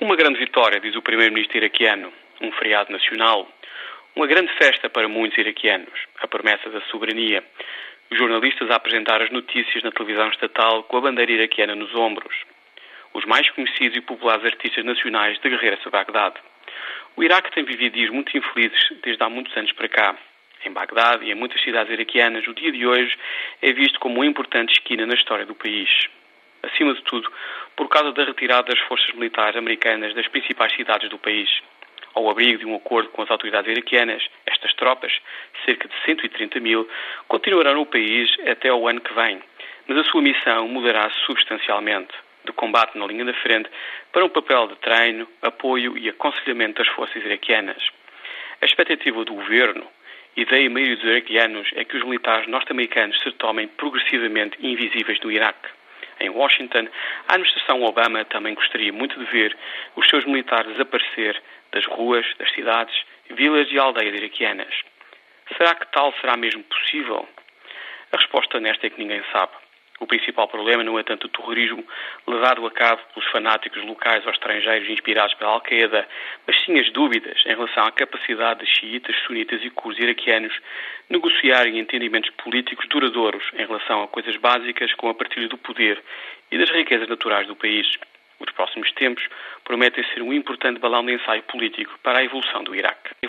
Uma grande vitória, diz o primeiro-ministro iraquiano, um feriado nacional, uma grande festa para muitos iraquianos, a promessa da soberania, os jornalistas a apresentar as notícias na televisão estatal com a bandeira iraquiana nos ombros, os mais conhecidos e populares artistas nacionais de guerreiras a Bagdade. O Iraque tem vivido dias muito infelizes desde há muitos anos para cá. Em Bagdade e em muitas cidades iraquianas, o dia de hoje é visto como uma importante esquina na história do país acima de tudo, por causa da retirada das forças militares americanas das principais cidades do país. Ao abrigo de um acordo com as autoridades iraquianas, estas tropas, cerca de 130 mil, continuarão no país até o ano que vem, mas a sua missão mudará substancialmente de combate na linha da frente para um papel de treino, apoio e aconselhamento das forças iraquianas. A expectativa do governo e da maioria dos iraquianos é que os militares norte-americanos se tomem progressivamente invisíveis no Iraque em Washington, a administração Obama também gostaria muito de ver os seus militares desaparecer das ruas, das cidades, vilas e aldeias iraquianas. Será que tal será mesmo possível? A resposta nesta é que ninguém sabe. O principal problema não é tanto o terrorismo levado a cabo pelos fanáticos locais ou estrangeiros inspirados pela Al-Qaeda, mas sim as dúvidas em relação à capacidade de xiitas, sunitas e curdos iraquianos negociarem entendimentos políticos duradouros em relação a coisas básicas como a partilha do poder e das riquezas naturais do país. Os próximos tempos prometem ser um importante balão de ensaio político para a evolução do Iraque.